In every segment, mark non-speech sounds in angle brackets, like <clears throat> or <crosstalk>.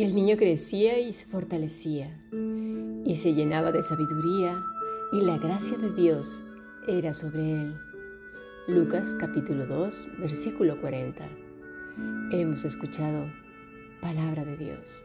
Y el niño crecía y se fortalecía, y se llenaba de sabiduría, y la gracia de Dios era sobre él. Lucas capítulo 2, versículo 40. Hemos escuchado palabra de Dios.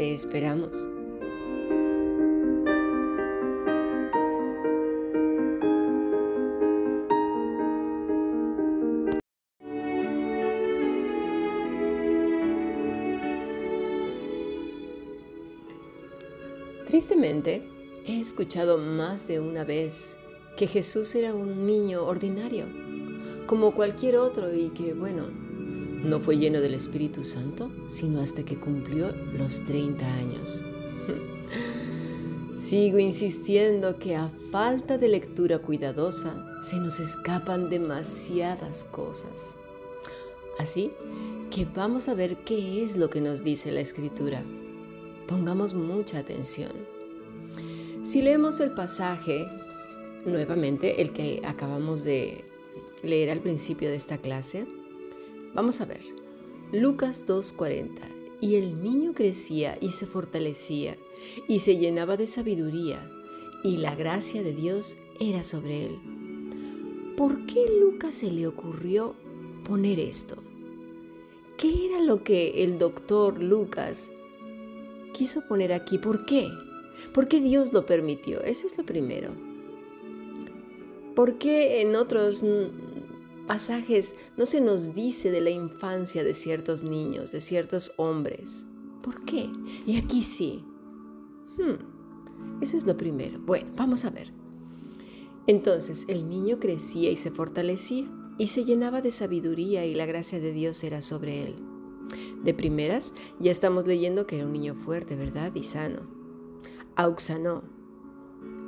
Te esperamos. Tristemente, he escuchado más de una vez que Jesús era un niño ordinario, como cualquier otro y que, bueno, no fue lleno del Espíritu Santo, sino hasta que cumplió los 30 años. <laughs> Sigo insistiendo que a falta de lectura cuidadosa se nos escapan demasiadas cosas. Así que vamos a ver qué es lo que nos dice la escritura. Pongamos mucha atención. Si leemos el pasaje, nuevamente el que acabamos de leer al principio de esta clase, Vamos a ver. Lucas 2.40. Y el niño crecía y se fortalecía y se llenaba de sabiduría y la gracia de Dios era sobre él. ¿Por qué Lucas se le ocurrió poner esto? ¿Qué era lo que el doctor Lucas quiso poner aquí? ¿Por qué? ¿Por qué Dios lo permitió? Eso es lo primero. ¿Por qué en otros pasajes no se nos dice de la infancia de ciertos niños, de ciertos hombres. ¿Por qué? Y aquí sí. Hmm, eso es lo primero. Bueno, vamos a ver. Entonces el niño crecía y se fortalecía y se llenaba de sabiduría y la gracia de Dios era sobre él. De primeras, ya estamos leyendo que era un niño fuerte, ¿verdad? Y sano. Auxanó.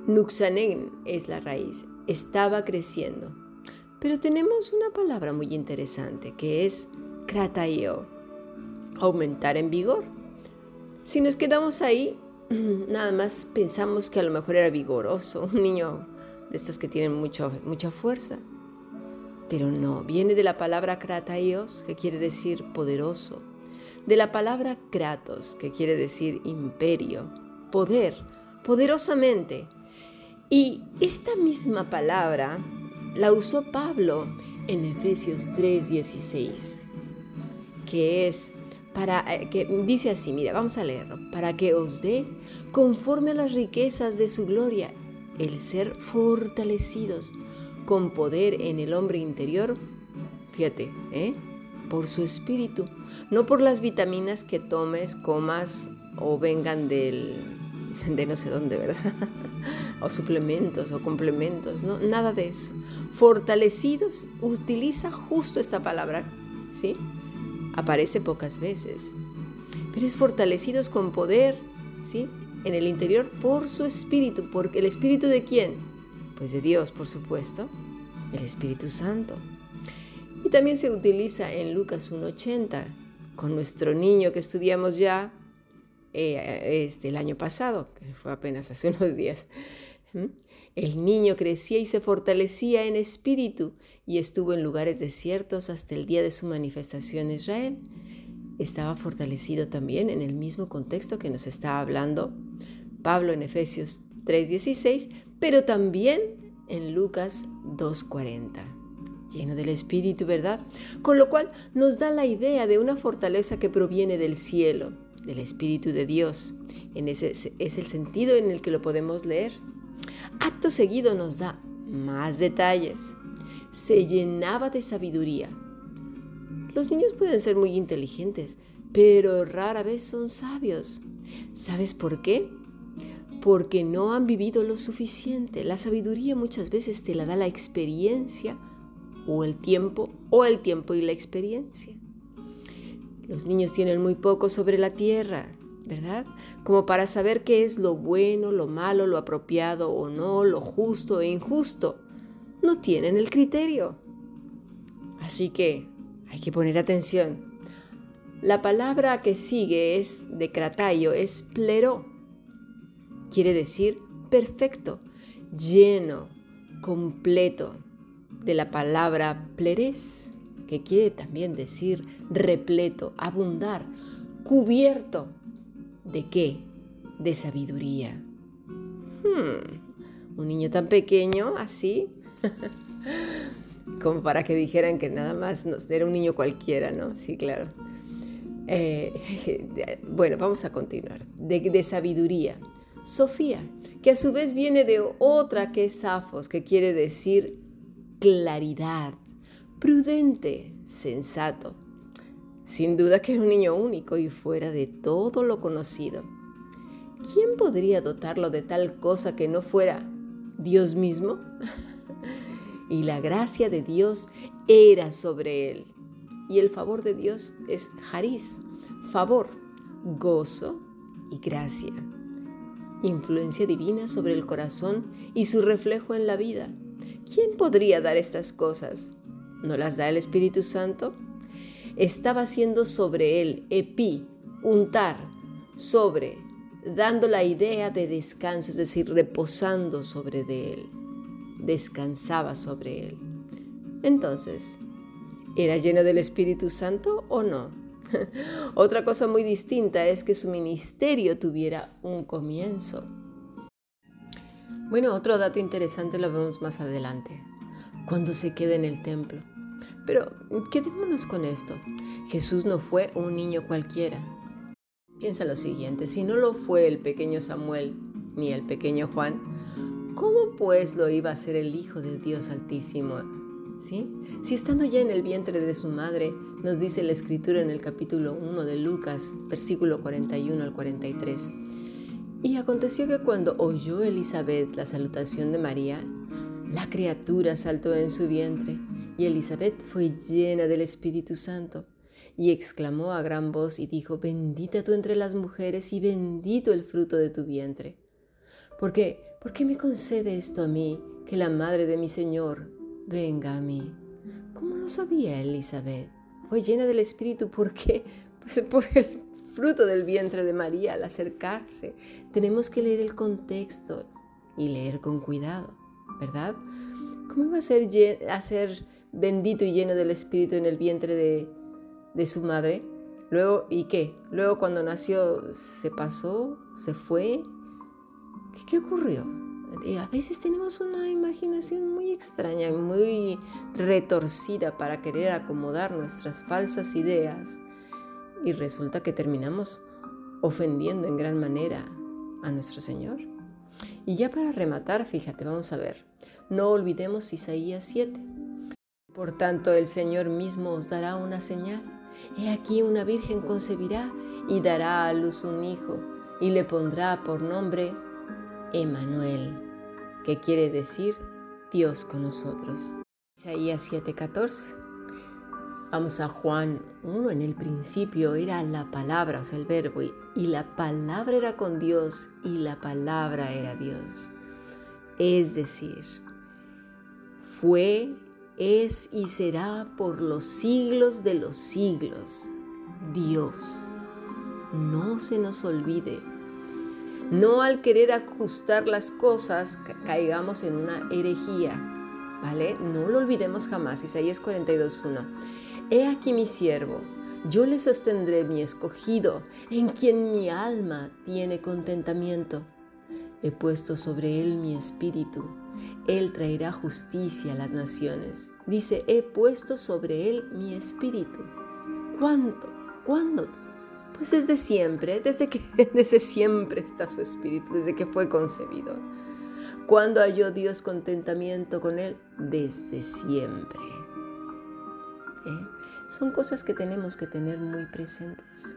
Nuxanen es la raíz. Estaba creciendo. Pero tenemos una palabra muy interesante que es krataio, aumentar en vigor. Si nos quedamos ahí, <clears throat> nada más pensamos que a lo mejor era vigoroso, un niño de estos que tienen mucho, mucha fuerza. Pero no, viene de la palabra krataios, que quiere decir poderoso, de la palabra kratos, que quiere decir imperio, poder, poderosamente. Y esta misma palabra la usó Pablo en Efesios 3:16, que es para eh, que dice así, mira, vamos a leerlo, para que os dé conforme a las riquezas de su gloria el ser fortalecidos con poder en el hombre interior, fíjate, ¿eh? por su espíritu, no por las vitaminas que tomes, comas o vengan del, de no sé dónde, ¿verdad? O suplementos o complementos, ¿no? Nada de eso. Fortalecidos utiliza justo esta palabra, ¿sí? Aparece pocas veces, pero es fortalecidos con poder, ¿sí? En el interior por su espíritu, porque el espíritu de quién? Pues de Dios, por supuesto, el Espíritu Santo. Y también se utiliza en Lucas 1.80, con nuestro niño que estudiamos ya eh, este, el año pasado, que fue apenas hace <laughs> unos días. El niño crecía y se fortalecía en espíritu y estuvo en lugares desiertos hasta el día de su manifestación en Israel. Estaba fortalecido también en el mismo contexto que nos está hablando Pablo en Efesios 3:16, pero también en Lucas 2:40 lleno del Espíritu, ¿verdad? Con lo cual nos da la idea de una fortaleza que proviene del cielo, del Espíritu de Dios. En ese es el sentido en el que lo podemos leer. Acto seguido nos da más detalles. Se llenaba de sabiduría. Los niños pueden ser muy inteligentes, pero rara vez son sabios. ¿Sabes por qué? porque no han vivido lo suficiente. La sabiduría muchas veces te la da la experiencia o el tiempo o el tiempo y la experiencia. Los niños tienen muy poco sobre la tierra, ¿verdad? Como para saber qué es lo bueno, lo malo, lo apropiado o no, lo justo e injusto. No tienen el criterio. Así que hay que poner atención. La palabra que sigue es de cratayo, es plero. Quiere decir perfecto, lleno, completo, de la palabra pleres, que quiere también decir repleto, abundar, cubierto. ¿De qué? De sabiduría. Hmm, un niño tan pequeño, así, <laughs> como para que dijeran que nada más era un niño cualquiera, ¿no? Sí, claro. Eh, <laughs> bueno, vamos a continuar. De, sabiduría. Sofía, que a su vez viene de otra que es Safos, que quiere decir claridad, prudente, sensato. Sin duda que era un niño único y fuera de todo lo conocido. ¿Quién podría dotarlo de tal cosa que no fuera Dios mismo? <laughs> y la gracia de Dios era sobre él y el favor de Dios es jariz, favor, gozo y gracia. Influencia divina sobre el corazón y su reflejo en la vida. ¿Quién podría dar estas cosas? ¿No las da el Espíritu Santo? Estaba haciendo sobre él, epi, untar, sobre, dando la idea de descanso, es decir, reposando sobre de él. Descansaba sobre él. Entonces, ¿Era lleno del Espíritu Santo o no? <laughs> Otra cosa muy distinta es que su ministerio tuviera un comienzo. Bueno, otro dato interesante lo vemos más adelante, cuando se quede en el templo. Pero quedémonos con esto. Jesús no fue un niño cualquiera. Piensa lo siguiente, si no lo fue el pequeño Samuel ni el pequeño Juan, ¿cómo pues lo iba a ser el Hijo de Dios Altísimo si estando ya en el vientre de su madre, nos dice la escritura en el capítulo 1 de Lucas, versículo 41 al 43. Y aconteció que cuando oyó Elizabeth la salutación de María, la criatura saltó en su vientre, y Elizabeth fue llena del Espíritu Santo, y exclamó a gran voz y dijo, bendita tú entre las mujeres y bendito el fruto de tu vientre. ¿Por qué? ¿Por qué me concede esto a mí, que la madre de mi Señor venga a mí. ¿Cómo lo sabía Elizabeth? Fue llena del Espíritu. ¿Por qué? Pues por el fruto del vientre de María al acercarse. Tenemos que leer el contexto y leer con cuidado, ¿verdad? ¿Cómo iba a ser, a ser bendito y lleno del Espíritu en el vientre de, de su madre? Luego, ¿y qué? Luego cuando nació, ¿se pasó? ¿Se fue? ¿Qué, qué ocurrió? a veces tenemos una imaginación muy extraña y muy retorcida para querer acomodar nuestras falsas ideas y resulta que terminamos ofendiendo en gran manera a nuestro Señor. Y ya para rematar, fíjate, vamos a ver, no olvidemos Isaías 7. Por tanto, el Señor mismo os dará una señal. He aquí una virgen concebirá y dará a luz un hijo y le pondrá por nombre Emanuel, que quiere decir Dios con nosotros. Isaías 7:14. Vamos a Juan 1, en el principio era la palabra, o sea, el verbo, y la palabra era con Dios y la palabra era Dios. Es decir, fue, es y será por los siglos de los siglos Dios. No se nos olvide no al querer ajustar las cosas caigamos en una herejía, ¿vale? No lo olvidemos jamás. Isaías 42.1. He aquí mi siervo, yo le sostendré mi escogido, en quien mi alma tiene contentamiento. He puesto sobre él mi espíritu. Él traerá justicia a las naciones. Dice, he puesto sobre él mi espíritu. ¿Cuánto? ¿Cuándo? Pues desde siempre, desde que <laughs> desde siempre está su espíritu, desde que fue concebido. ¿Cuándo halló Dios contentamiento con él? Desde siempre. ¿Eh? Son cosas que tenemos que tener muy presentes.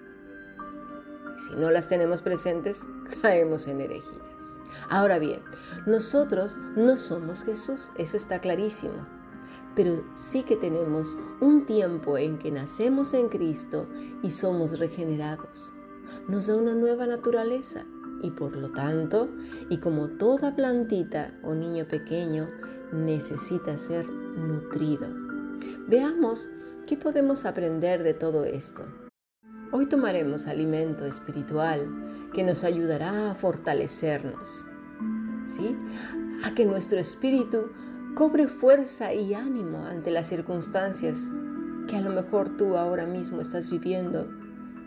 Si no las tenemos presentes, <laughs> caemos en herejías. Ahora bien, nosotros no somos Jesús, eso está clarísimo. Pero sí que tenemos un tiempo en que nacemos en Cristo y somos regenerados. Nos da una nueva naturaleza y por lo tanto, y como toda plantita o niño pequeño, necesita ser nutrido. Veamos qué podemos aprender de todo esto. Hoy tomaremos alimento espiritual que nos ayudará a fortalecernos, ¿sí? A que nuestro espíritu cobre fuerza y ánimo ante las circunstancias que a lo mejor tú ahora mismo estás viviendo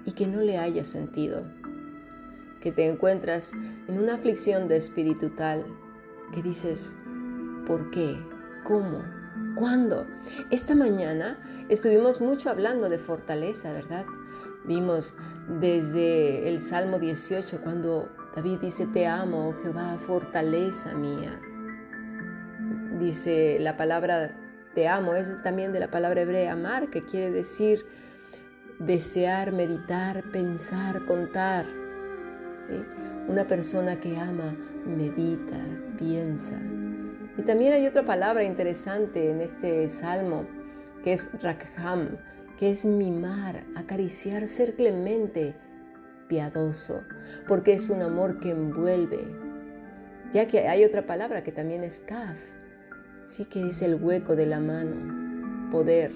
y que no le hayas sentido. Que te encuentras en una aflicción de espíritu tal que dices, ¿por qué? ¿Cómo? ¿Cuándo? Esta mañana estuvimos mucho hablando de fortaleza, ¿verdad? Vimos desde el Salmo 18 cuando David dice, te amo, oh Jehová, fortaleza mía. Dice la palabra te amo, es también de la palabra hebrea amar, que quiere decir desear, meditar, pensar, contar. Una persona que ama, medita, piensa. Y también hay otra palabra interesante en este salmo, que es rakham, que es mimar, acariciar, ser clemente, piadoso, porque es un amor que envuelve. Ya que hay otra palabra que también es kaf, sí que es el hueco de la mano, poder.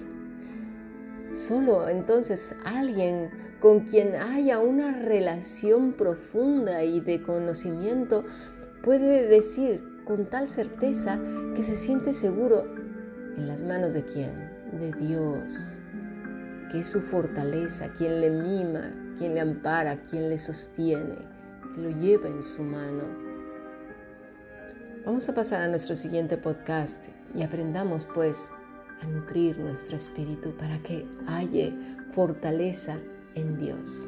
Solo entonces alguien con quien haya una relación profunda y de conocimiento puede decir con tal certeza que se siente seguro en las manos de quién? De Dios que es su fortaleza, quien le mima, quien le ampara, quien le sostiene, que lo lleva en su mano. Vamos a pasar a nuestro siguiente podcast y aprendamos pues a nutrir nuestro espíritu para que haya fortaleza en Dios.